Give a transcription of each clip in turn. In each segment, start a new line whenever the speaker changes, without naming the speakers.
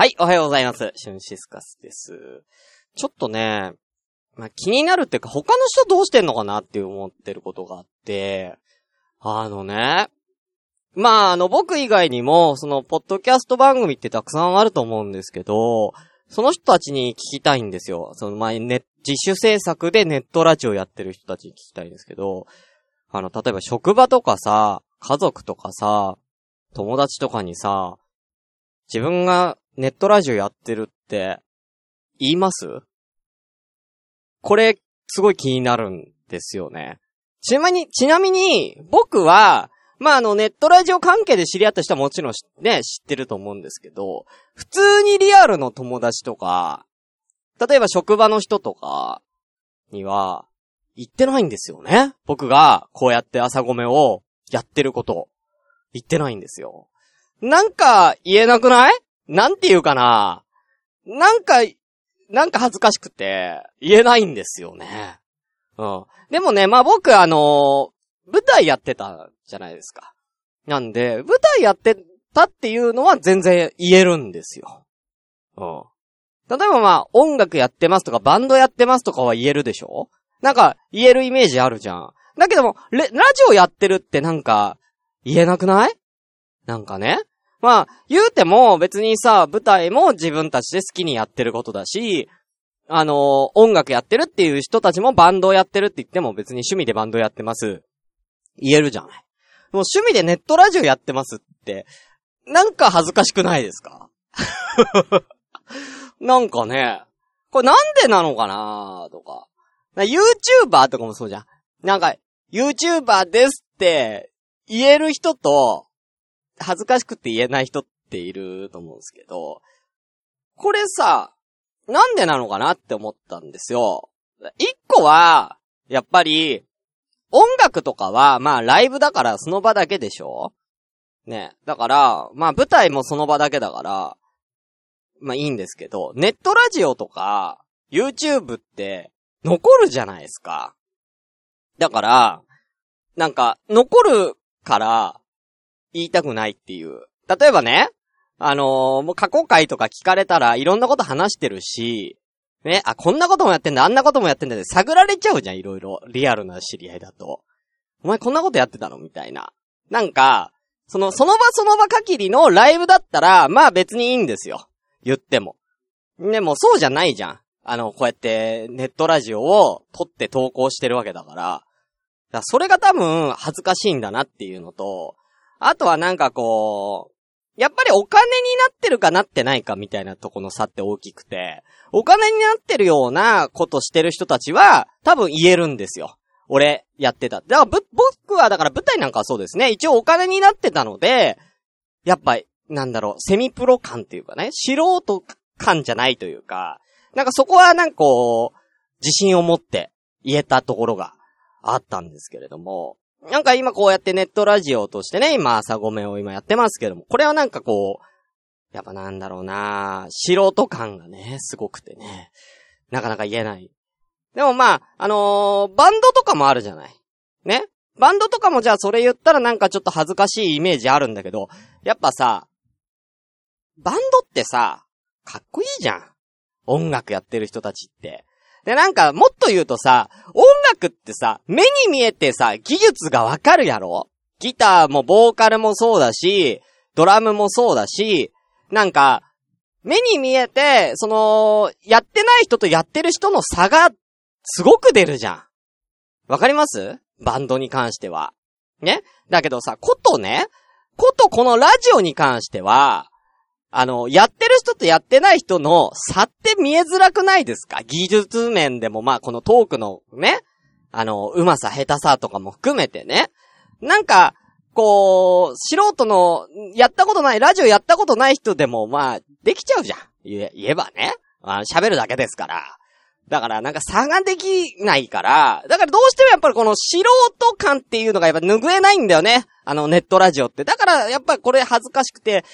はい、おはようございます。シュンシスカスです。ちょっとね、まあ、気になるっていうか、他の人どうしてんのかなって思ってることがあって、あのね、まあ、あの、僕以外にも、その、ポッドキャスト番組ってたくさんあると思うんですけど、その人たちに聞きたいんですよ。その前、ね、自主制作でネットラジオやってる人たちに聞きたいんですけど、あの、例えば職場とかさ、家族とかさ、友達とかにさ、自分がネットラジオやってるって、言います？これ、すごい気になるんですよね。ちなみに、ちなみに、僕は、まあ、あの、ネットラジオ関係で知り合った人はもちろんね、知ってると思うんですけど、普通にリアルの友達とか、例えば職場の人とかには、言ってないんですよね。僕が、こうやって朝ごめをやってること、言ってないんですよ。なんか、言えなくない？なんて言うかななんか、なんか恥ずかしくて、言えないんですよね。うん。でもね、まあ僕あの舞台やってたじゃないですか。なんで、舞台やってたっていうのは全然言えるんですよ。うん。例えばまあ、音楽やってますとか、バンドやってますとかは言えるでしょなんか、言えるイメージあるじゃん。だけども、ラジオやってるってなんか、言えなくない？なんかね。まあ、言うても別にさ、舞台も自分たちで好きにやってることだし、あの音楽やってるっていう人たちもバンドをやってるって言っても別に趣味でバンドやってます。言えるじゃない。もう趣味でネットラジオやってますって、なんか恥ずかしくないですか？なんかね、これなんでなのかなとか。YouTuber とかもそうじゃん。なんか、YouTuber ですって言える人と、恥ずかしくて言えない人っていると思うんですけど、これさ、なんでなのかなって思ったんですよ。一個は、やっぱり、音楽とかは、まあライブだからその場だけでしょ？ね。だから、まあ舞台もその場だけだから、まあいいんですけど、ネットラジオとか、YouTube って、残るじゃないですか。だから、なんか、残るから、言いたくないっていう。例えばね、あのーもう過去回とか聞かれたらいろんなこと話してるし、ね、あ、こんなこともやってんだ、あんなこともやってんだって探られちゃうじゃん、いろいろ。リアルな知り合いだと。お前こんなことやってたのみたいな。なんか、その、その場その場限りのライブだったら、まあ別にいいんですよ。言っても。でもそうじゃないじゃん。あの、こうやってネットラジオを撮って投稿してるわけだから。だからそれが多分恥ずかしいんだなっていうのと、あとはなんかこう、やっぱりお金になってるかなってないかみたいなとこの差って大きくて、お金になってるようなことしてる人たちは多分言えるんですよ。俺、やってた。だからぶ、僕はだから舞台なんかはそうですね。一応お金になってたので、やっぱり、なんだろう、セミプロ感っていうかね、素人感じゃないというか、なんかそこはなんかこう、自信を持って言えたところがあったんですけれども、なんか今こうやってネットラジオとしてね、今朝ごめを今やってますけども、これはなんかこう、やっぱなんだろうな素人感がね、すごくてね、なかなか言えない。でもまあ、あのーバンドとかもあるじゃない。ね？バンドとかもじゃあそれ言ったらなんかちょっと恥ずかしいイメージあるんだけど、やっぱさ、バンドってさ、かっこいいじゃん。音楽やってる人たちって。で、なんか、もっと言うとさ、音楽ってさ、目に見えてさ、技術がわかるやろ？ギターもボーカルもそうだし、ドラムもそうだし、なんか、目に見えて、その、やってない人とやってる人の差が、すごく出るじゃん。わかります？バンドに関しては。ね？だけどさ、ことね、ことこのラジオに関しては、あの、やってる人とやってない人の差って見えづらくないですか？技術面でも、まあ、このトークのね、あの、うまさ、下手さとかも含めてね。なんか、こう、素人の、やったことない、ラジオやったことない人でも、まあ、できちゃうじゃん。言え、ばね。喋るだけですから。だから、なんか差ができないから、だからどうしてもやっぱりこの素人感っていうのがやっぱ拭えないんだよね。あの、ネットラジオって。だから、やっぱりこれ恥ずかしくて、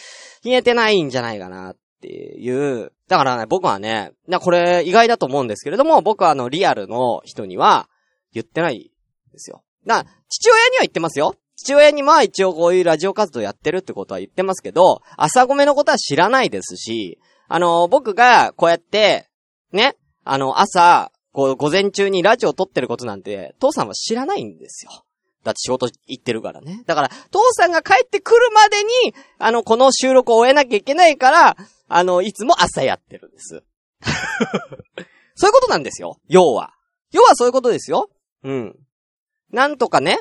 言えてないんじゃないかなっていう。だからね、僕はね、これ意外だと思うんですけれども、僕はあの、リアルの人には言ってないですよ。な、父親には言ってますよ。父親には一応こういうラジオ活動やってるってことは言ってますけど、朝ごめのことは知らないですし、あの、僕がこうやって、ね、あの、朝、こう、午前中にラジオ撮ってることなんて、父さんは知らないんですよ。だって仕事行ってるからね。だから、父さんが帰ってくるまでに、あの、この収録を終えなきゃいけないから、あの、いつも朝やってるんです。そういうことなんですよ。要は。要はそういうことですよ。うん。なんとかね、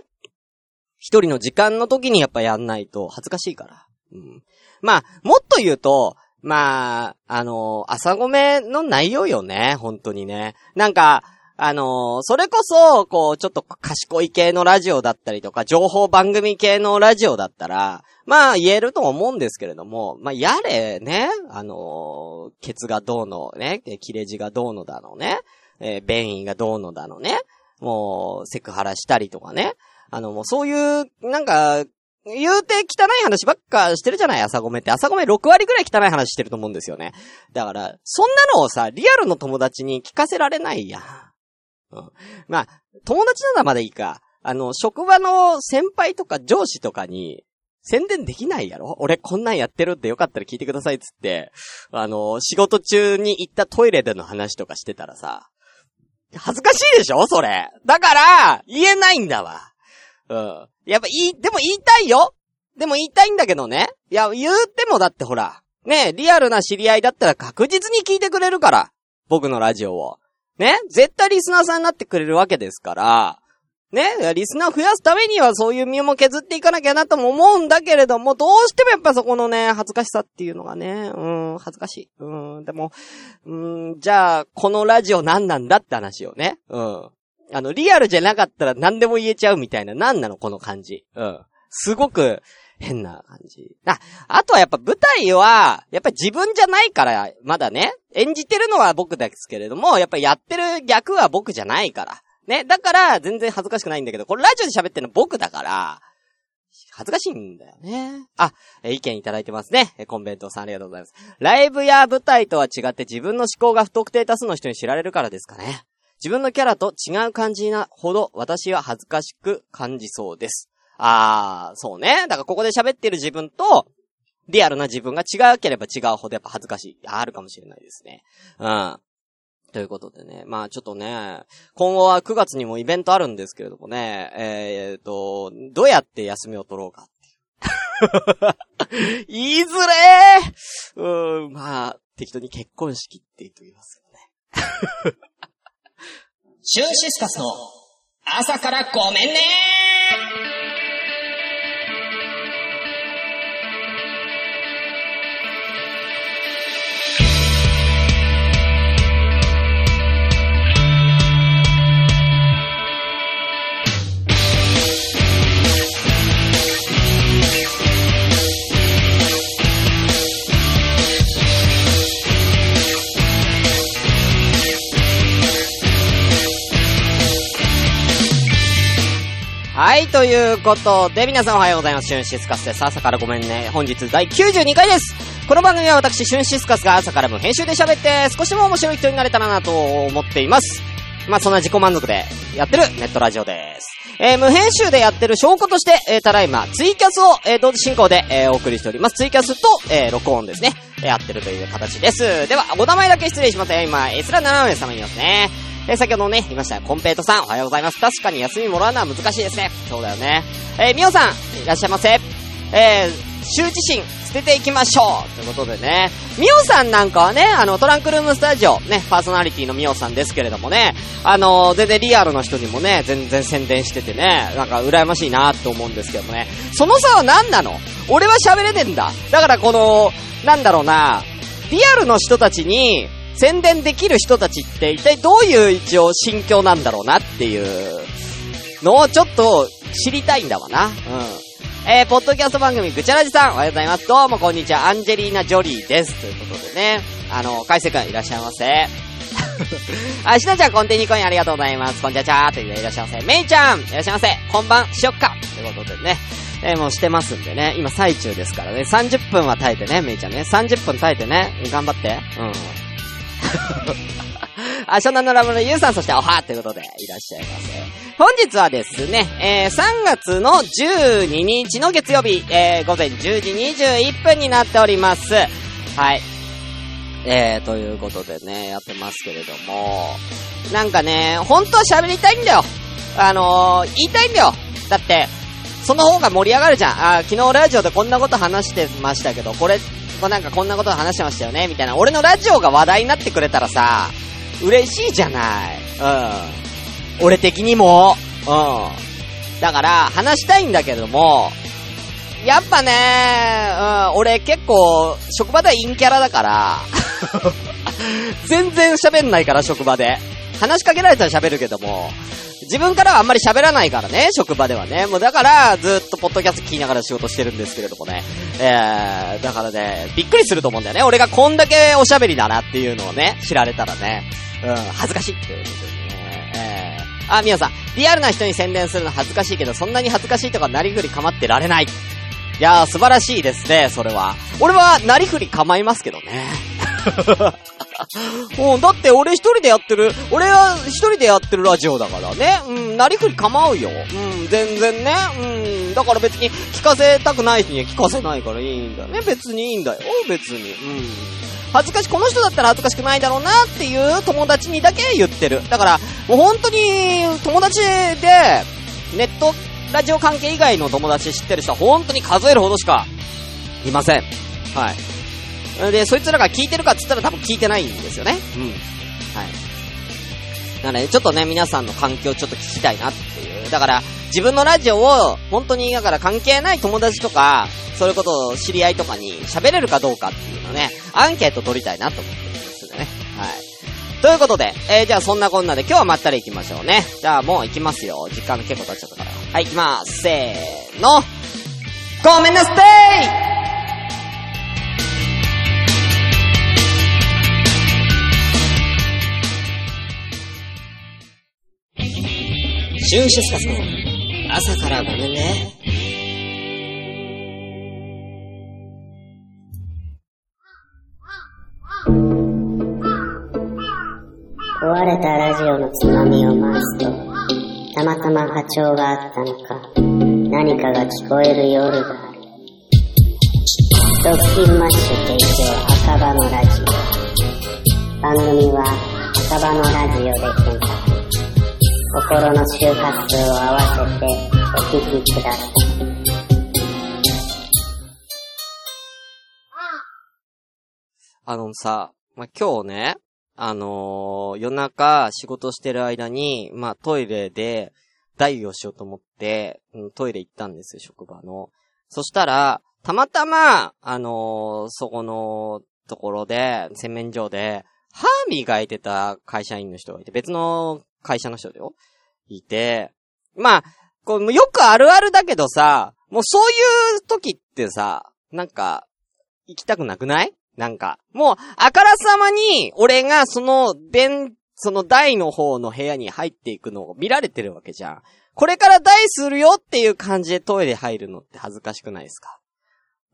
一人の時間の時にやっぱやんないと恥ずかしいから。うん。まあ、もっと言うと、まあ、あの、朝ごめの内容よね、本当にね。なんか、あの、それこそ、こう、ちょっと賢い系のラジオだったりとか、情報番組系のラジオだったら、まあ言えると思うんですけれども、まあやれね、あの、ケツがどうのね、切れ字がどうのだのね、えー、便意がどうのだのね、もう、セクハラしたりとかね、あの、もうそういう、なんか、言うて汚い話ばっかしてるじゃない？朝ごめって。朝ごめ6割ぐらい汚い話してると思うんですよね。だから、そんなのをさ、リアルの友達に聞かせられないや。うん。まあ、友達ならまだいいか。あの、職場の先輩とか上司とかに、宣伝できないやろ？俺こんなんやってるってよかったら聞いてくださいっつって、あの、仕事中に行ったトイレでの話とかしてたらさ、恥ずかしいでしょ？それ。だから、言えないんだわ。うん。やっぱ言い、でも言いたいよでも言いたいんだけどね。いや、言うてもだってほら、ね、リアルな知り合いだったら確実に聞いてくれるから。僕のラジオを。ね絶対リスナーさんになってくれるわけですから、ねリスナー増やすためにはそういう身も削っていかなきゃなとも思うんだけれども、どうしてもやっぱそこのね、恥ずかしさっていうのがね、うん、恥ずかしい。うん、でも、うん、じゃあ、このラジオ何なんだって話をね、うん。あの、リアルじゃなかったら何でも言えちゃうみたいな、何なのこの感じ。うん。すごく、変な感じ。あ、あとはやっぱ舞台は、やっぱり自分じゃないから、まだね、演じてるのは僕ですけれども、やっぱりやってる逆は僕じゃないから。ね、だから全然恥ずかしくないんだけど、これラジオで喋ってるの僕だから、恥ずかしいんだよね。あ、え意見いただいてますね。えコンベントさんありがとうございます。ライブや舞台とは違って自分の思考が不特定多数の人に知られるからですかね。自分のキャラと違う感じなほど私は恥ずかしく感じそうです。あー、そうね。だからここで喋ってる自分と、リアルな自分が違うければ違うほどやっぱ恥ずかしい。あるかもしれないですね。うん。ということでね。まあちょっとね、今後は9月にもイベントあるんですけれどもね、えー、と、どうやって休みを取ろうかっていう。いづれーうん、まあ、適当に結婚式って言っときますよね。
シュンシスカスの朝からごめんね
はい、ということで、皆さんおはようございます。シュンシスカスです。朝からごめんね。本日第92回です。この番組は私、シュンシスカスが朝からも編集で喋って、少しでも面白い人になれたらなと思っています。まあ、そんな自己満足でやってるネットラジオです。えー、無編集でやってる証拠として、えー、ただいま、ツイキャスを、えー、同時進行で、えー、お送りしております。ツイキャスと、えー、録音ですね。やってるという形です。では、お名前だけ失礼します。今、エスラ7名様いますね。え、先ほどね、言いました、コンペイトさん、おはようございます。確かに休みもらうのは難しいですね。そうだよね。えー、みおさん、いらっしゃいませ。えー、羞恥心、捨てていきましょうということでね。みおさんなんかはね、あの、トランクルームスタジオ、ね、パーソナリティのみおさんですけれどもね、あのー、全然リアルの人にもね、全然宣伝しててね、なんか羨ましいなって思うんですけどもね。その差は何なの？俺は喋れねえんだ。だからこの、なんだろうな、リアルの人たちに、宣伝できる人たちって一体どういう一応心境なんだろうなっていうのをちょっと知りたいんだわな。うん。えー、ポッドキャスト番組、ぐちゃらじさん、おはようございます。どうもこんにちは、アンジェリーナ・ジョリーです。ということでね、あの、海星くんいらっしゃいませ。あ、しなちゃん、コンティニコインありがとうございます。こんちゃちゃーといういらっしゃいませ。めいちゃん、いらっしゃいませ。こんばん、しよっか。ということでね、えー、もうしてますんでね、今最中ですからね、30分は耐えてね、めいちゃんね、30分耐えてね、頑張って。うん。あ、湘南のラムのゆうさん、そしておはということで、いらっしゃいませ。本日はですね、えー、3月の12日の月曜日、えー、午前10時21分になっております。はい。えー、ということでね、やってますけれども、なんかね、本当は喋りたいんだよ。あのー、言いたいんだよ。だって、その方が盛り上がるじゃん。あ、昨日ラジオでこんなこと話してましたけど、これ、こなんかこんなこと話してましたよね、みたいな。俺のラジオが話題になってくれたらさ、嬉しいじゃない。うん。俺的にも。うん。だから、話したいんだけども、やっぱね、うん、俺結構、職場では陰キャラだから、全然喋んないから、職場で。話しかけられたら喋るけども、自分からはあんまり喋らないからね、職場ではね。もうだから、ずっとポッドキャスト聞きながら仕事してるんですけれどもね。えー、だからね、びっくりすると思うんだよね。俺がこんだけおしゃべりだなっていうのをね、知られたらね。うん、恥ずかしいっていうことでね。えー、あ、みやさん、リアルな人に宣伝するの恥ずかしいけど、そんなに恥ずかしいとかなりふり構ってられない。いやー、素晴らしいですね、それは。俺は、なりふり構いますけどね。うん、だって俺一人でやってる、俺は一人でやってるラジオだからね。うん、なりふり構うよ。うん、全然ね。うん、だから別に聞かせたくない人には聞かせないからいいんだよね。別にいいんだよ。別に。うん。恥ずかし、この人だったら恥ずかしくないだろうなっていう友達にだけ言ってる。だから、もう本当に友達で、ネットラジオ関係以外の友達知ってる人は本当に数えるほどしかいません。はい。で、そいつらが聞いてるかっつったら多分聞いてないんですよね。うん。はい。なので、ちょっとね、皆さんの環境ちょっと聞きたいなっていう。だから、自分のラジオを、本当に、だから関係ない友達とか、そういうことを知り合いとかに喋れるかどうかっていうのね、アンケート取りたいなと思ってるんでね。はい。ということで、えー、じゃあそんなこんなで今日はまったり行きましょうね。じゃあもう行きますよ。時間結構経っちゃったから。はい、行きまーす。せーの。ごめんなさ
い朝からごめんね。
壊れたラジオのつまみを回すと、たまたま波長があったのか、何かが聞こえる夜がある。ドッキンマッシュ提供赤羽のラジオ。番組は赤羽のラジオで検索。心の周波数を合わせてお聞きください。
あのさ、まあ、今日ね、あのー、夜中仕事してる間に、まあ、トイレで、代をしようと思って、トイレ行ったんですよ、職場の。そしたら、たまたま、あのー、そこのところで、洗面所で、歯磨いてた会社員の人がいて、別の会社の人だよ。いて、まあ、こう、よくあるあるだけどさ、もうそういう時ってさ、なんか、行きたくなくない？なんか、もう、あからさまに、俺がその、電、その台の方の部屋に入っていくのを見られてるわけじゃん。これから台するよっていう感じでトイレ入るのって恥ずかしくないですか？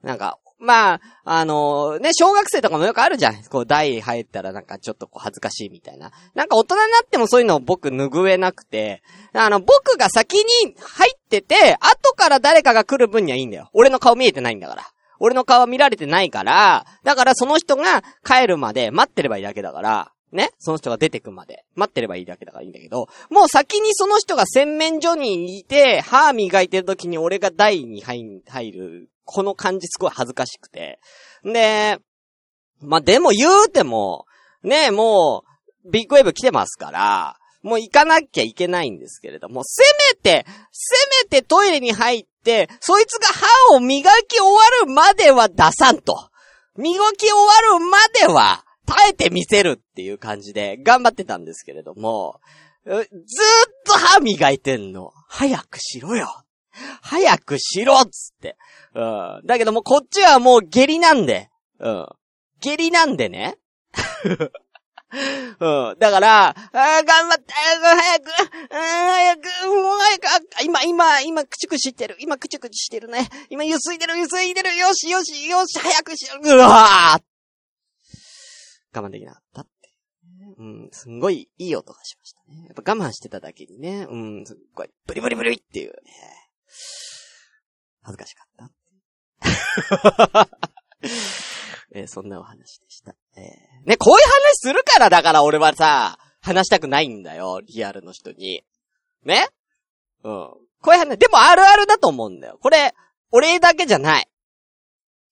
なんか、まあ、あのー、ね、小学生とかもよくあるじゃん。こう、台入ったらなんかちょっとこう恥ずかしいみたいな。なんか大人になってもそういうのを僕拭えなくて、あの、僕が先に入ってて、後から誰かが来る分にはいいんだよ。俺の顔見えてないんだから。俺の顔見られてないから、だからその人が帰るまで待ってればいいだけだから、ね？その人が出てくまで。待ってればいいだけだからいいんだけど、もう先にその人が洗面所にいて、歯磨いてる時に俺が台に入る、この感じすごい恥ずかしくて。で、まあ、でも言うても、ねもう、ビッグウェーブ来てますから、もう行かなきゃいけないんですけれども、せめて、せめてトイレに入って、そいつが歯を磨き終わるまでは出さんと。磨き終わるまでは耐えてみせるっていう感じで頑張ってたんですけれども、ずーっと歯磨いてんの。早くしろよ。早くしろっつって。うん。だけどもこっちはもう下痢なんで。うん。下痢なんでね。うん。だから、あ頑張って、早く、早く、早くもう早く、今、今、今、くちくちしてる。今、くちくちしてるね。今、ゆすいでる、ゆすいでる。よし、よし、よし、早くしよう。うわー我慢できなかったって。うん、すんごいいい音がしましたね。やっぱ我慢してただけにね、うん、すっごい、ブリブリブリっていうね。恥ずかしかった。えーそんなお話でした。えーね、こういう話するからだから俺はさ、話したくないんだよ、リアルの人に。ね？うん。こういう話、でもあるあるだと思うんだよ。これ、俺だけじゃない。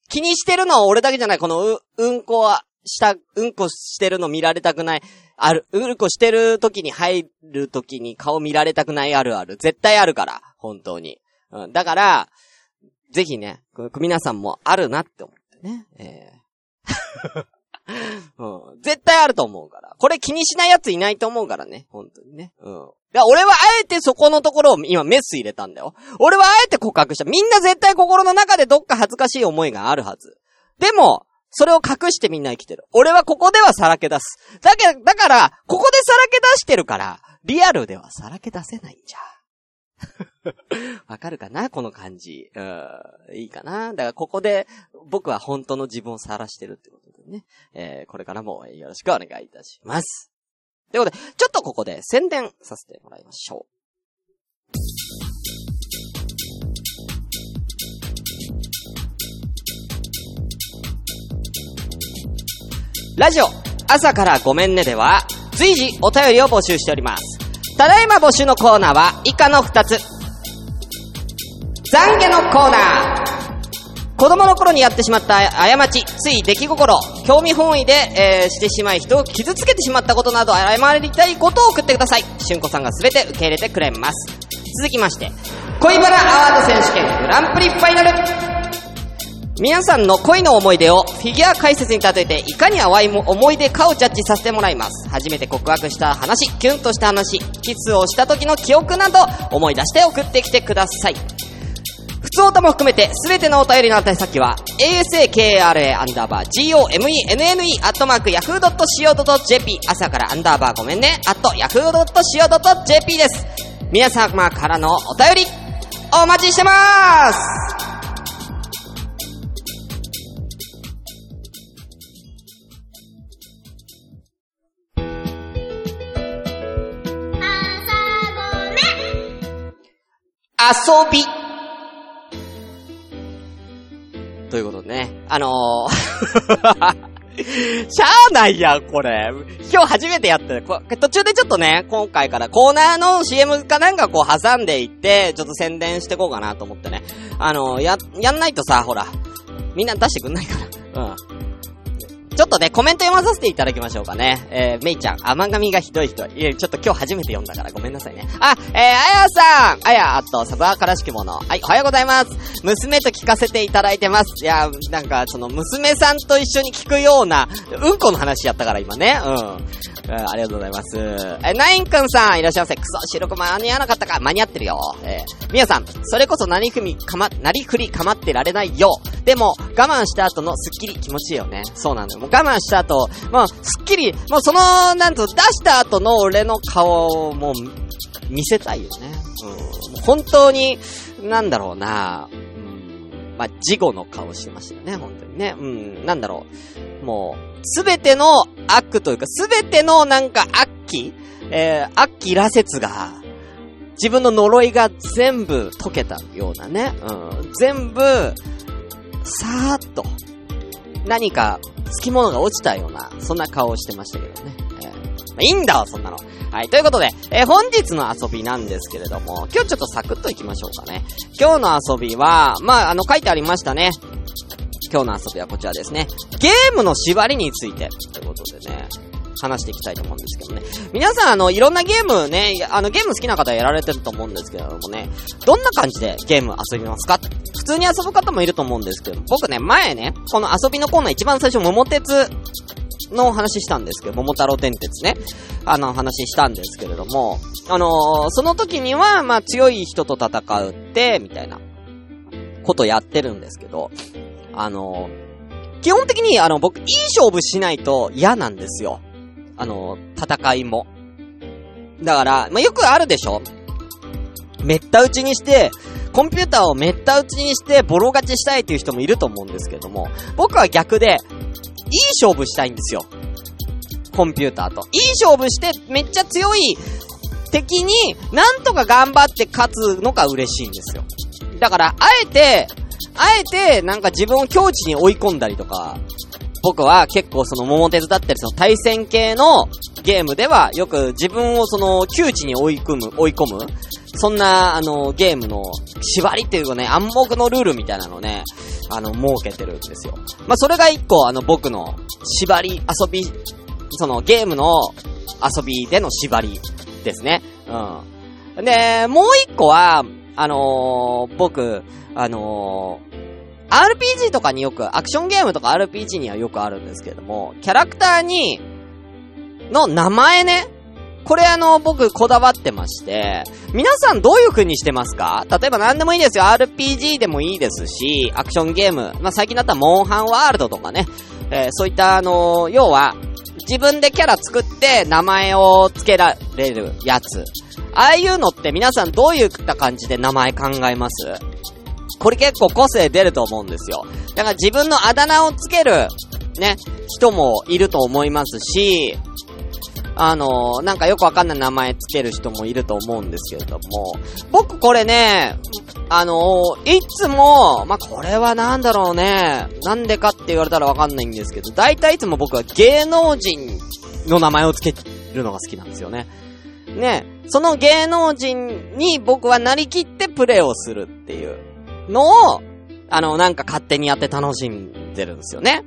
気にしてるのは俺だけじゃない。このう、うんこは、した、うんこしてるの見られたくない。ある、うんこしてる時に入る時に顔見られたくないあるある。絶対あるから。本当に。うん。だから、ぜひね、皆さんもあるなって思ってね。えー うん。絶対あると思うから。これ気にしない奴いないと思うからね。本当にね。うん。だから俺はあえてそこのところを今メス入れたんだよ。俺はあえて告白した。みんな絶対心の中でどっか恥ずかしい思いがあるはず。でも、それを隠してみんな生きてる。俺はここではさらけ出す。だけど、だから、ここでさらけ出してるから、リアルではさらけ出せないんじゃ。わかるかなこの感じ。うん。いいかなだからここで僕は本当の自分を晒してるってことでね。えー、これからもよろしくお願いいたします。ということで、ちょっとここで宣伝させてもらいましょう。ラジオ、朝からごめんねでは、随時お便りを募集しております。ただいま募集のコーナーは以下の2つ。懺悔のコーナー。子供の頃にやってしまった過ち、つい出来心、興味本位で、えーしてしまい人を傷つけてしまったことなど謝りたいことを送ってください。しゅんこさんがすべて受け入れてくれます。続きまして、恋バナアワード選手権グランプリファイナル。皆さんの恋の思い出をフィギュア解説に例えていかに淡い思い出かをジャッジさせてもらいます。初めて告白した話、キュンとした話、キスをした時の記憶など思い出して送ってきてください。普通歌も含めて、すべてのお便りの宛先は、asakra アンダーバー gomenne アットマーク yahoo.co.jp 朝からアンダーバーごめんね、アット yahoo.co.jp です。皆様からのお便り、お待ちしてます遊びということでね、あのー、しゃあないやん、これ。今日初めてやってる。途中でちょっとね、今回からコーナーの CM かなんかこう挟んでいって、ちょっと宣伝してこうかなと思ってね。あの、や、やんないとさ、ほら、みんな出してくんないから。うん。ちょっとね、コメント読まさせていただきましょうかね。えー、めいちゃん、甘噛みがひどい人。いや、ちょっと今日初めて読んだからごめんなさいね。あ、えー、あやさんあや、あと、サブアカらしきもの。はい、おはようございます。娘と聞かせていただいてます。いや、なんか、その、娘さんと一緒に聞くような、うんこの話やったから今ね。うん。うんありがとうございます。え、ナインくんさん、いらっしゃいませ。くそ、収録間に合わなかったか。間に合ってるよ。えー、みやさん、それこそ何ふみ、かま、なりふりかまってられないよ。でも、我慢した後のスッキリ気持ちいいよね。そうなのよ。我慢した後、まあ、スッキリ、もうその、なんと、出した後の俺の顔を、もう、見せたいよね。うん。本当に、なんだろうな、うん、まあ、事後の顔してましたよね、本当にね。うん、なんだろう。もう、すべての悪というか、すべてのなんか悪鬼えー、悪鬼羅説が、自分の呪いが全部解けたようなね。うん。全部、さーっと、何か、つきものが落ちたような、そんな顔をしてましたけどね。えーまあいいんだわ、そんなの。はい、ということで、えー本日の遊びなんですけれども、今日ちょっとサクッといきましょうかね。今日の遊びは、まあ、あの、書いてありましたね。今日の遊びはこちらですね。ゲームの縛りについて、ということでね、話していきたいと思うんですけどね。皆さん、あの、いろんなゲームね、あの、ゲーム好きな方やられてると思うんですけれどもね、どんな感じでゲーム遊びますか？通に遊ぶ方もいると思うんですけど、僕ね、前ね、この遊びのコーナー一番最初、桃鉄のお話したんですけど、桃太郎電鉄ね、あの話したんですけれども、あのーその時には、まあ、強い人と戦うって、みたいな、ことやってるんですけど、あのー基本的に、あの、僕、いい勝負しないと嫌なんですよ。あのー戦いも。だから、まあ、よくあるでしょめった打ちにして、コンピューターをめった打ちにして、ボロ勝ちしたいっていう人もいると思うんですけども、僕は逆で、いい勝負したいんですよ。コンピューターと。いい勝負して、めっちゃ強い敵に、なんとか頑張って勝つのが嬉しいんですよ。だから、あえて、あえて、なんか自分を境地に追い込んだりとか、僕は結構その桃鉄だったりその対戦系のゲームではよく自分をその窮地に追い込む、追い込むそんな、あの、ゲームの縛りっていうかね、暗黙のルールみたいなのね、あの、設けてるんですよ。まあ、それが一個、あの、僕の縛り、遊び、そのゲームの遊びでの縛りですね。うん。で、もう一個は、あのー、僕、あのー、RPG とかによく、アクションゲームとか RPG にはよくあるんですけれども、キャラクターに、の名前ね、これあの、僕こだわってまして、皆さんどういう風にしてますか？例えば何でもいいですよ。RPG でもいいですし、アクションゲーム。まあ、最近だったらモンハンワールドとかね。えー、そういったあのー、要は、自分でキャラ作って名前を付けられるやつ。ああいうのって皆さんどういった感じで名前考えます？これ結構個性出ると思うんですよ。だから自分のあだ名をつける、ね、人もいると思いますし、あのー、なんかよくわかんない名前つける人もいると思うんですけれども、僕これね、あのー、いつも、まあ、これはなんだろうね、なんでかって言われたらわかんないんですけど、大体いつも僕は芸能人の名前をつけるのが好きなんですよね。ね、その芸能人に僕はなりきってプレイをするっていうのを、あの、なんか勝手にやって楽しんでるんですよね。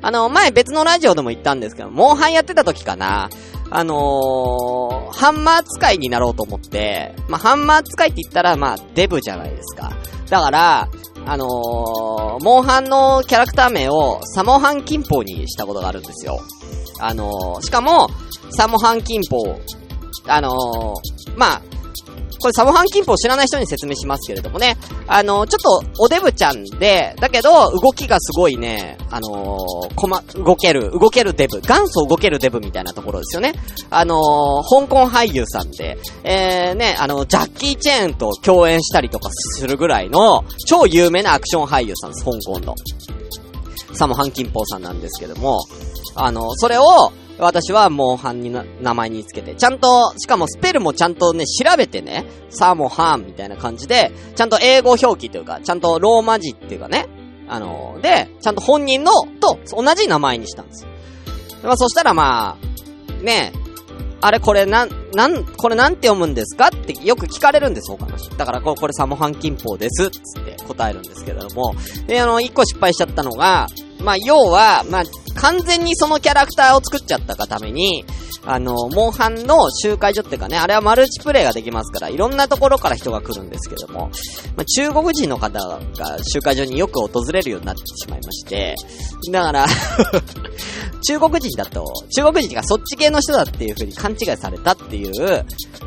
あの、前別のラジオでも言ったんですけど、モンハンやってた時かな。あのー、ハンマー使いになろうと思って、まあ、ハンマー使いって言ったら、まあ、デブじゃないですか。だから、あのー、モンハンのキャラクター名をサモハンキンポにしたことがあるんですよ。あのー、しかも、サモハンキンポ、あのー、まあ、これサモハンキンポを知らない人に説明しますけれどもね。あの、ちょっと、おデブちゃんで、だけど、動きがすごいね、あのー、こま、動ける、動けるデブ、元祖動けるデブみたいなところですよね。あのー、香港俳優さんで、えー、ね、あの、ジャッキー・チェーンと共演したりとかするぐらいの、超有名なアクション俳優さんです、香港の。サモハンキンポーさんなんですけども、あの、それを、私はモンハンに、名前につけて、ちゃんと、しかもスペルもちゃんとね、調べてね、サーモハンみたいな感じで、ちゃんと英語表記というか、ちゃんとローマ字っていうかね、あので、ちゃんと本人の、と、同じ名前にしたんです。まあ、そしたらまあ、ねあれこれなん、なん、これなんて読むんですかってよく聞かれるんです、他の人。だからこれ、これサモハンキンポです、つって答えるんですけれども。で、あの、一個失敗しちゃったのが、まあ、要は、まあ、完全にそのキャラクターを作っちゃったがために、あの、モンハンの集会所っていうかね、あれはマルチプレイができますから、いろんなところから人が来るんですけども、まあ、中国人の方が集会所によく訪れるようになってしまいまして、だから 中国人だと、中国人がそっち系の人だっていう風に勘違いされたっていう、う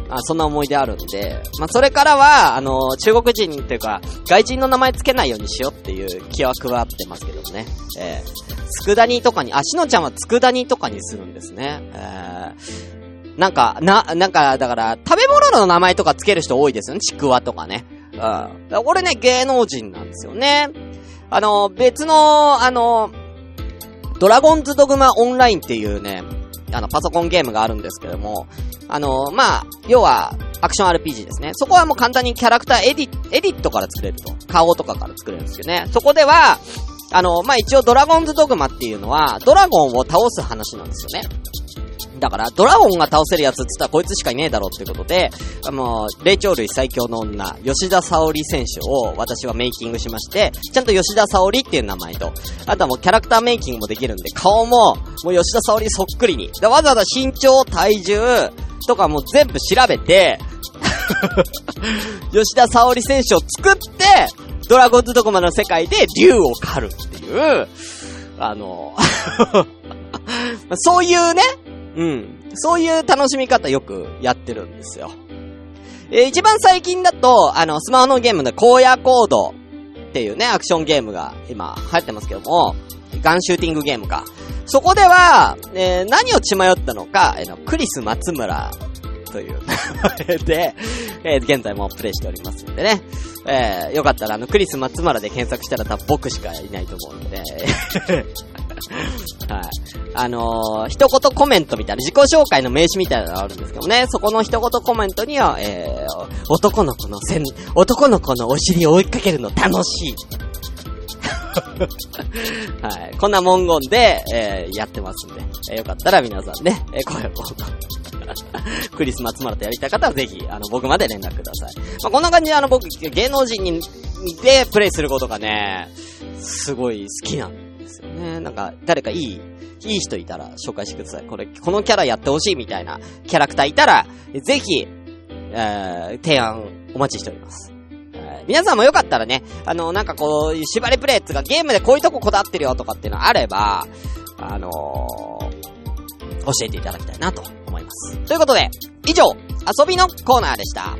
あそんな思い出あるんで、まあ、それからは、あの、中国人っていうか、外人の名前つけないようにしようっていう気は加わってますけどね。えー、佃煮とかに、あ、しのちゃんは佃煮とかにするんですね。えー、なんか、な、なんか、だから、食べ物の名前とかつける人多いですよね。ちくわとかね。うん。俺ね、芸能人なんですよね。あの、別の、あの、ドラゴンズドグマオンラインっていうね、あの、パソコンゲームがあるんですけども、あの、まあ、要は、アクション RPG ですね。そこはもう簡単にキャラクターエディ、エディットから作れると。顔とかから作れるんですよね。そこでは、あの、まあ、一応ドラゴンズドグマっていうのは、ドラゴンを倒す話なんですよね。だから、ドラゴンが倒せるやつって言ったらこいつしかいねえだろってことで、あの、霊長類最強の女、吉田沙織選手を私はメイキングしまして、ちゃんと吉田沙織っていう名前と、あとはもうキャラクターメイキングもできるんで、顔も、もう吉田沙織そっくりに。わざわざ身長、体重、とかも全部調べて 吉田沙織選手を作って、ドラゴンズドコマの世界で竜を狩るっていう、あの そういうね、うん。そういう楽しみ方よくやってるんですよ。えー、一番最近だと、あの、スマホのゲームで荒野コードっていうね、アクションゲームが今流行ってますけども、ガンシューティングゲームか。そこでは、えー、何を血迷ったのか、えー、クリス松村というで、えー、現在もプレイしておりますんでね。えー、よかったらあの、クリス松村で検索したら多分僕しかいないと思うんではい。あのー、一言コメントみたいな、自己紹介の名詞みたいなのがあるんですけどね、そこの一言コメントには、えー、男の子のせん、男の子のお尻を追いかけるの楽しい。はい。こんな文言で、えー、やってますんで、えー、よかったら皆さんね、えー、声を クリスマスマラトやりたい方はぜひ、あの、僕まで連絡ください。まあ、こんな感じで、あの、僕、芸能人に、でプレイすることがね、すごい好きなんですよね。なんか、誰かいい、いい人いたら紹介してください。これ、このキャラやってほしいみたいなキャラクターいたら、ぜひ、えー、提案お待ちしております。皆さんもよかったらね、あの、なんかこう、縛りプレイつがゲームでこういうとここだわってるよとかっていうのあれば、あのー、教えていただきたいなと思います。ということで、以上、遊びのコーナーでした。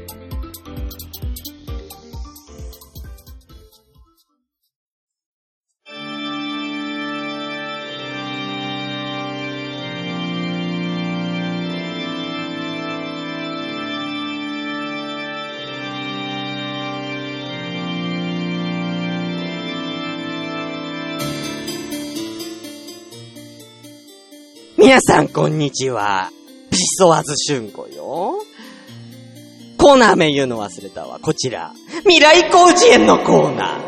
皆さん、こんにちは。ピソワズシュンゴよ。コーナー名言うの忘れたわ。こちら。未来工事園のコーナー。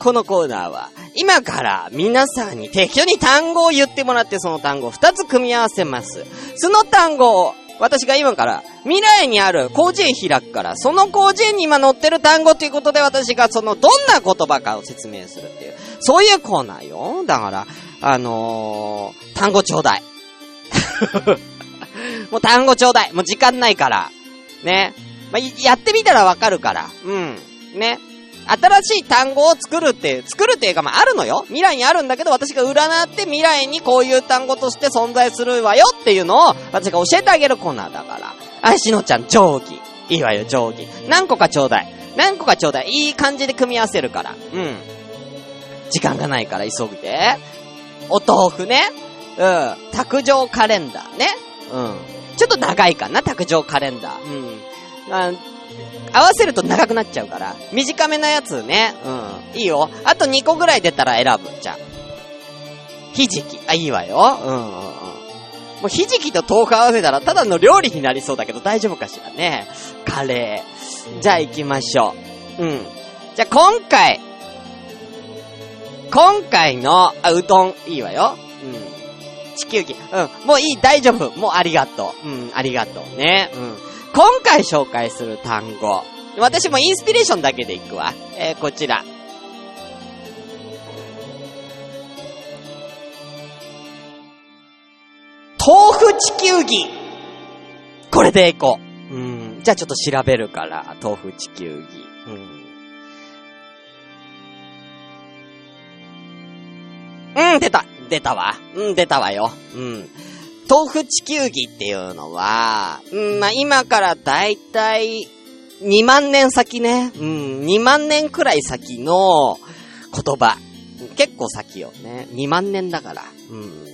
このコーナーは、今から皆さんに適当に単語を言ってもらってその単語を2つ組み合わせます。その単語を、私が今から未来にある工事園開くから、その工事園に今載ってる単語ということで私がそのどんな言葉かを説明するっていう、そういうコーナーよ。だから、あのー、単語ちょうだい。もう単語ちょうだい。もう時間ないから。ね。まあ、やってみたらわかるから。うん。ね。新しい単語を作るって、作るっていうかまああるのよ。未来にあるんだけど、私が占って未来にこういう単語として存在するわよっていうのを、私が教えてあげるコーナーだから。あ、しのちゃん、定規。いいわよ、定規。何個かちょうだい。何個かちょうだい。いい感じで組み合わせるから。うん。時間がないから急ぐで。お豆腐ね。うん。卓上カレンダーね。うん。ちょっと長いかな、卓上カレンダー。うん。あ合わせると長くなっちゃうから、短めなやつね。うん。いいよ。あと2個ぐらい出たら選ぶ。じゃあ。ひじき。あ、いいわよ。うんうんうん。もうひじきと豆腐合わせたらただの料理になりそうだけど大丈夫かしらね。カレー。じゃあ行きましょう。うん。じゃあ今回。今回の、あ、うどん、いいわよ。うん。地球儀。うん。もういい、大丈夫。もうありがとう。うん、ありがとうね。うん。今回紹介する単語。私もインスピレーションだけでいくわ。えー、こちら。豆腐地球儀。これでいこう。うん。じゃあちょっと調べるから、豆腐地球儀。うん。出た出たわ。うん、出たわよ。うん。豆腐地球儀っていうのは、うん、まあ、今からだいたい2万年先ね。うん、2万年くらい先の言葉。結構先よね。2万年だから。うん。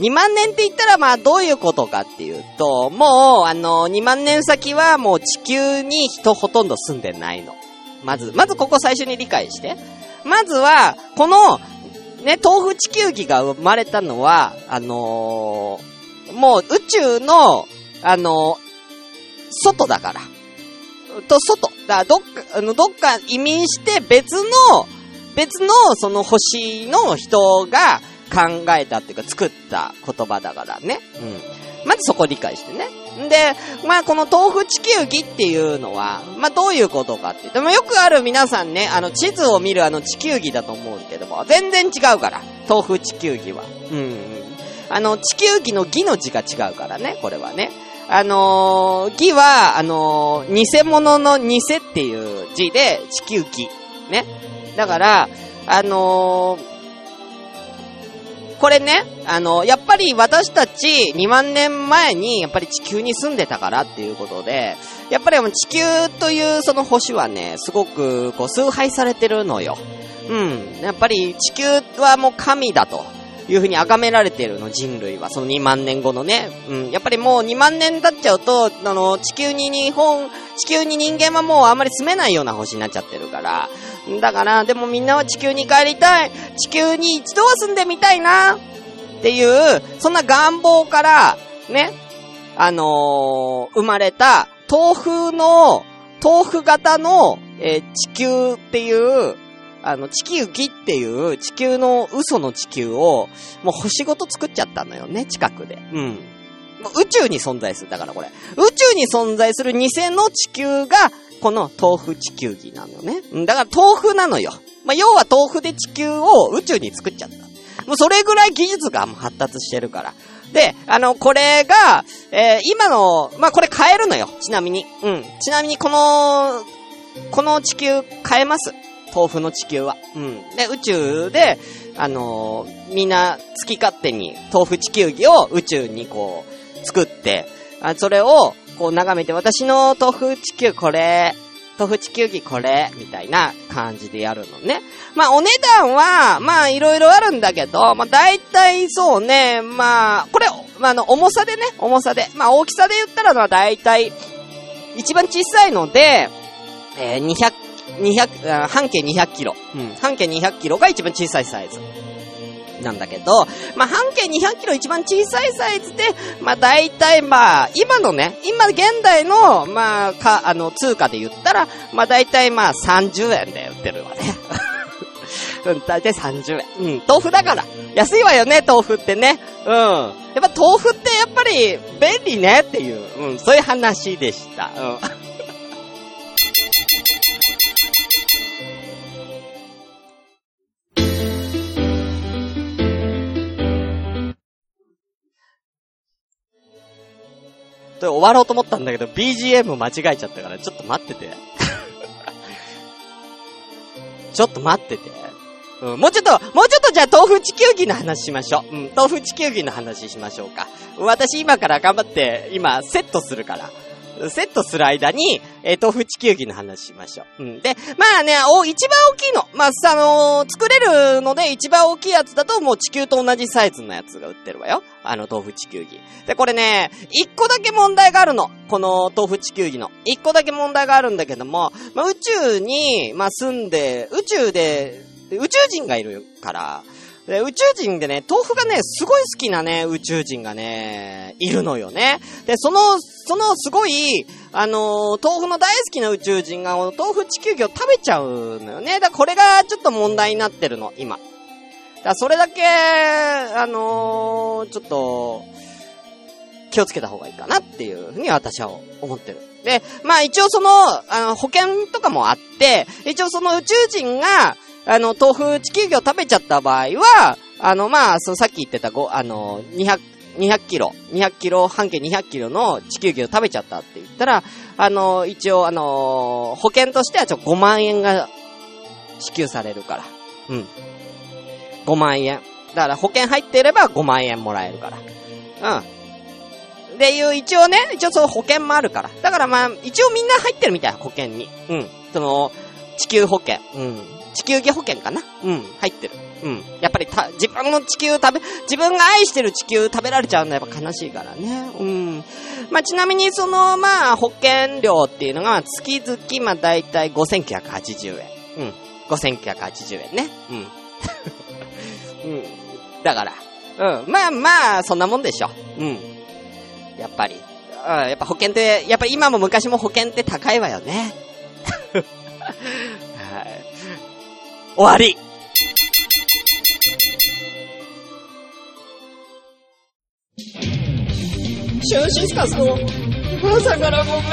2万年って言ったらまあどういうことかっていうと、もうあの2万年先はもう地球に人ほとんど住んでないの。まず、まずここ最初に理解して。まずは、このね、豆腐地球儀が生まれたのは、あのー、もう宇宙の、あのー、外だから。と、外。だからどっか、あの、どっか移民して別の、別のその星の人が考えたっていうか作った言葉だからね。うん。まずそこ理解してね。で、まあこの豆腐地球儀っていうのは、まあどういうことかって言ってもよくある皆さんね、あの地図を見るあの地球儀だと思うけども、全然違うから、豆腐地球儀は。うん。あの、地球儀の儀の字が違うからね、これはね。あのー、儀は、あのー、偽物の偽っていう字で地球儀。ね。だから、あのー、これね、あの、やっぱり私たち2万年前にやっぱり地球に住んでたからっていうことで、やっぱり地球というその星はね、すごくこう崇拝されてるのよ。うん。やっぱり地球はもう神だと。いうふうに崇められてるの、人類は。その2万年後のね。うん。やっぱりもう2万年経っちゃうと、あの、地球に日本、地球に人間はもうあんまり住めないような星になっちゃってるから。だから、でもみんなは地球に帰りたい。地球に一度は住んでみたいな。っていう、そんな願望から、ね、あのー、生まれた、豆腐の、豆腐型の、えー、地球っていう、あの、地球儀っていう地球の嘘の地球を、もう星ごと作っちゃったのよね、近くで。うん。宇宙に存在する。だからこれ。宇宙に存在する偽の地球が、この豆腐地球儀なのね。うんだから豆腐なのよ。まあ、要は豆腐で地球を宇宙に作っちゃった。もうそれぐらい技術がもう発達してるから。で、あの、これが、えー今の、まあ、これ変えるのよ。ちなみに。うん。ちなみにこの、この地球変えます。豆腐の地球は。うん。で、宇宙で、あのーみんな好き勝手に豆腐地球儀を宇宙にこう、作って、あそれをこう眺めて、私の豆腐地球これ、豆腐地球儀これ、みたいな感じでやるのね。まあお値段は、まあいろいろあるんだけど、まあ大体そうね、まあ、これ、まああの、重さでね、重さで。まあ大きさで言ったらまあ大体、一番小さいので、えー、200、200、あ半径200キロ。うん。半径200キロが一番小さいサイズ。なんだけど、まあ、半径200キロ一番小さいサイズで、まあ、大体まあ、今のね、今現代の、まあ、か、あの、通貨で言ったら、まあ、大体まあ、30円で売ってるわね。うん、大体30円。うん、豆腐だから。安いわよね、豆腐ってね。うん。やっぱ豆腐ってやっぱり便利ねっていう、うん、そういう話でした。うん。で終わろうと思ったんだけど、BGM 間違えちゃったから、ちょっと待ってて。ちょっと待ってて。うん、もうちょっと、もうちょっとじゃあ豆腐地球儀の話しましょう。うん、豆腐地球儀の話しましょうか。私今から頑張って、今、セットするから。セットする間に、えー豆腐地球儀の話しましょう。うん。で、まあね、お、一番大きいの。まあ、あのー作れるので一番大きいやつだともう地球と同じサイズのやつが売ってるわよ。あの豆腐地球儀。で、これね、一個だけ問題があるの。この豆腐地球儀の。一個だけ問題があるんだけども、まあ、宇宙に、まあ、住んで、宇宙で、宇宙人がいるから、で、宇宙人でね、豆腐がね、すごい好きなね、宇宙人がね、いるのよね。で、その、そのすごい、あのー豆腐の大好きな宇宙人が、豆腐地球儀を食べちゃうのよね。だからこれがちょっと問題になってるの、今。だからそれだけ、あのーちょっと、気をつけた方がいいかなっていうふうに私は思ってる。で、まあ一応その、あの、保険とかもあって、一応その宇宙人が、あの、豆腐地球儀を食べちゃった場合は、あの、まあ、そのさっき言ってたご、あの、200、200キロ、200キロ、半径200キロの地球儀を食べちゃったって言ったら、あの、一応、あの、保険としてはちょ、5万円が支給されるから。うん。5万円。だから保険入っていれば5万円もらえるから。うん。でいう、一応ね、一応その保険もあるから。だからまあ、一応みんな入ってるみたい、保険に。うん。その、地球保険。うん。地球儀保険かな？うん。入ってる。うん。やっぱりた、自分の地球食べ、自分が愛してる地球食べられちゃうのはやっぱ悲しいからね。うん。まあ、ちなみにその、まあ、保険料っていうのが、月々、まあ、だいたい5980円。うん。5980円ね。うん。うん。だから。うん。まあまあ、そんなもんでしょ。うん。やっぱり。うん、やっぱ保険って、やっぱ今も昔も保険って高いわよね。終わりシュンシスカスの朝からごめんね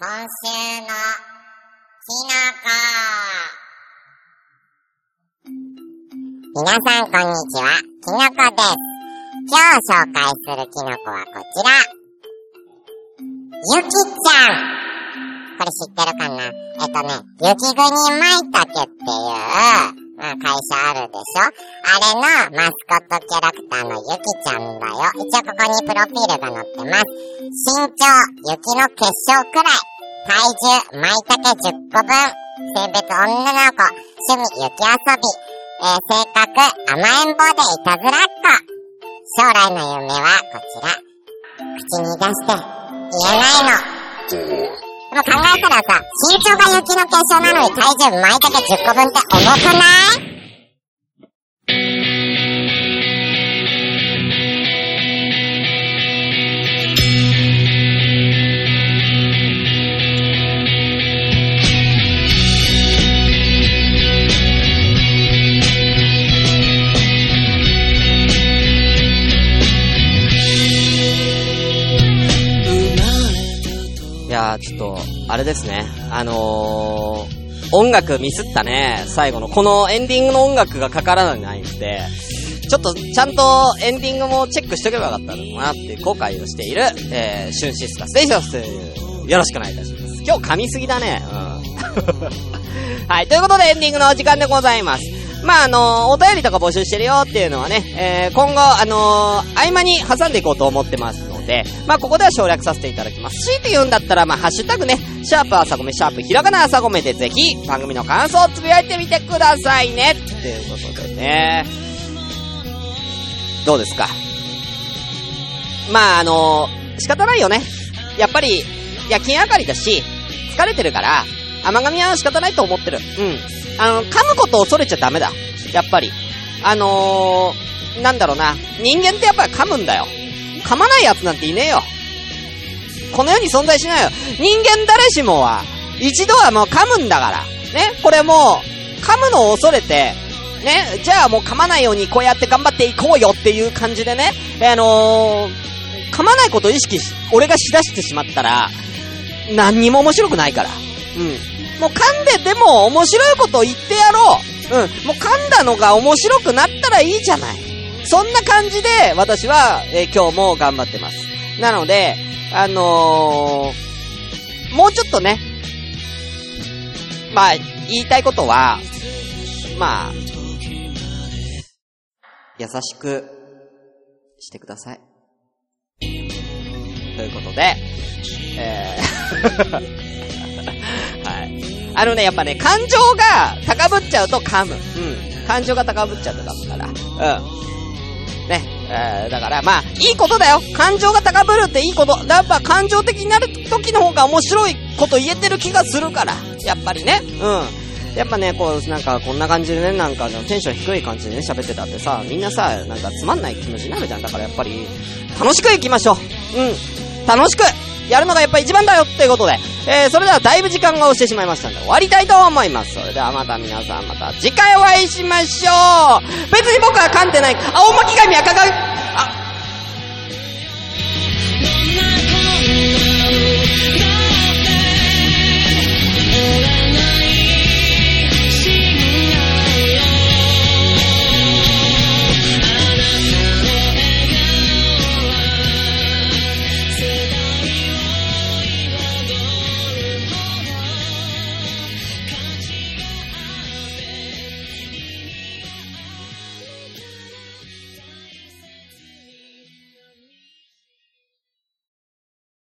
今週のキノコ。皆さんこんにちは、キノコです。今日紹介するキノコはこちら。ゆきちゃん。これ知ってるかなえっとね、雪国舞茸っていう、まあ、会社あるでしょあれのマスコットキャラクターのゆきちゃんだよ。一応ここにプロフィールが載ってます。身長、雪の結晶くらい。体重、舞茸10個分。性別、女の子。趣味、雪遊び。えー性格、甘えん坊でいたずらっ子。将来の夢はこちら。口に出して、言えないの。も考えたらさ、身長が雪の結晶なのに体重毎竹10個分って重くない？
いやー、ちょっと、れですね。あのー、音楽ミスったね。最後の。このエンディングの音楽がかからないんで、ちょっと、ちゃんとエンディングもチェックしとけばよかったのかなって後悔をしている、えー、シュンシスカスでよろしくお願いいたします。今日噛みすぎだね。うん。はい、ということでエンディングのお時間でございます。まあ、あのー、お便りとか募集してるよっていうのはね、えー、今後、あのー、合間に挟んでいこうと思ってますで、まあ、ここでは省略させていただきます。強いて言うんだったら、まあ、ハッシュタグね、シャープ朝ごめ、シャープひらがな朝ごめでぜひ、番組の感想をつぶやいてみてくださいね。っていうことでね。どうですか？まあ、あの、仕方ないよね。やっぱり、夜勤上がりだし、疲れてるから、甘噛みは仕方ないと思ってる。うん。あの、噛むことを恐れちゃダメだ。やっぱり。あのー、なんだろうな。人間ってやっぱり噛むんだよ。噛まない奴なんていねえよ。この世に存在しないよ。人間誰しもは、一度はもう噛むんだから。ね。これもう、噛むのを恐れて、ね。じゃあもう噛まないようにこうやって頑張っていこうよっていう感じでね。あのー、噛まないことを意識し、俺がしだしてしまったら、何にも面白くないから。うん。もう噛んででも面白いことを言ってやろう。うん。もう噛んだのが面白くなったらいいじゃない。そんな感じで、私は、えー、今日も頑張ってます。なので、あのー、もうちょっとね、まあ、言いたいことは、まあ、優しくしてください。ということで、えー はい。あのね、やっぱね、感情が高ぶっちゃうと噛む。うん。感情が高ぶっちゃうとダメから。うん。えー、だから、まあ、いいことだよ。感情が高ぶるっていいこと。やっぱ感情的になる時の方が面白いこと言えてる気がするから。やっぱりね。うん。やっぱね、こう、なんか、こんな感じでね、なんか、テンション低い感じでね、喋ってたってさ、みんなさ、なんかつまんない気持ちになるじゃん。だからやっぱり、楽しく行きましょう。うん。楽しくやるのがやっぱ一番だよっていうことで、えー、それではだいぶ時間が押してしまいましたんで終わりたいと思います。それではまた皆さんまた次回お会いしましょう別に僕は噛んでない。青巻紙赤髪、あ、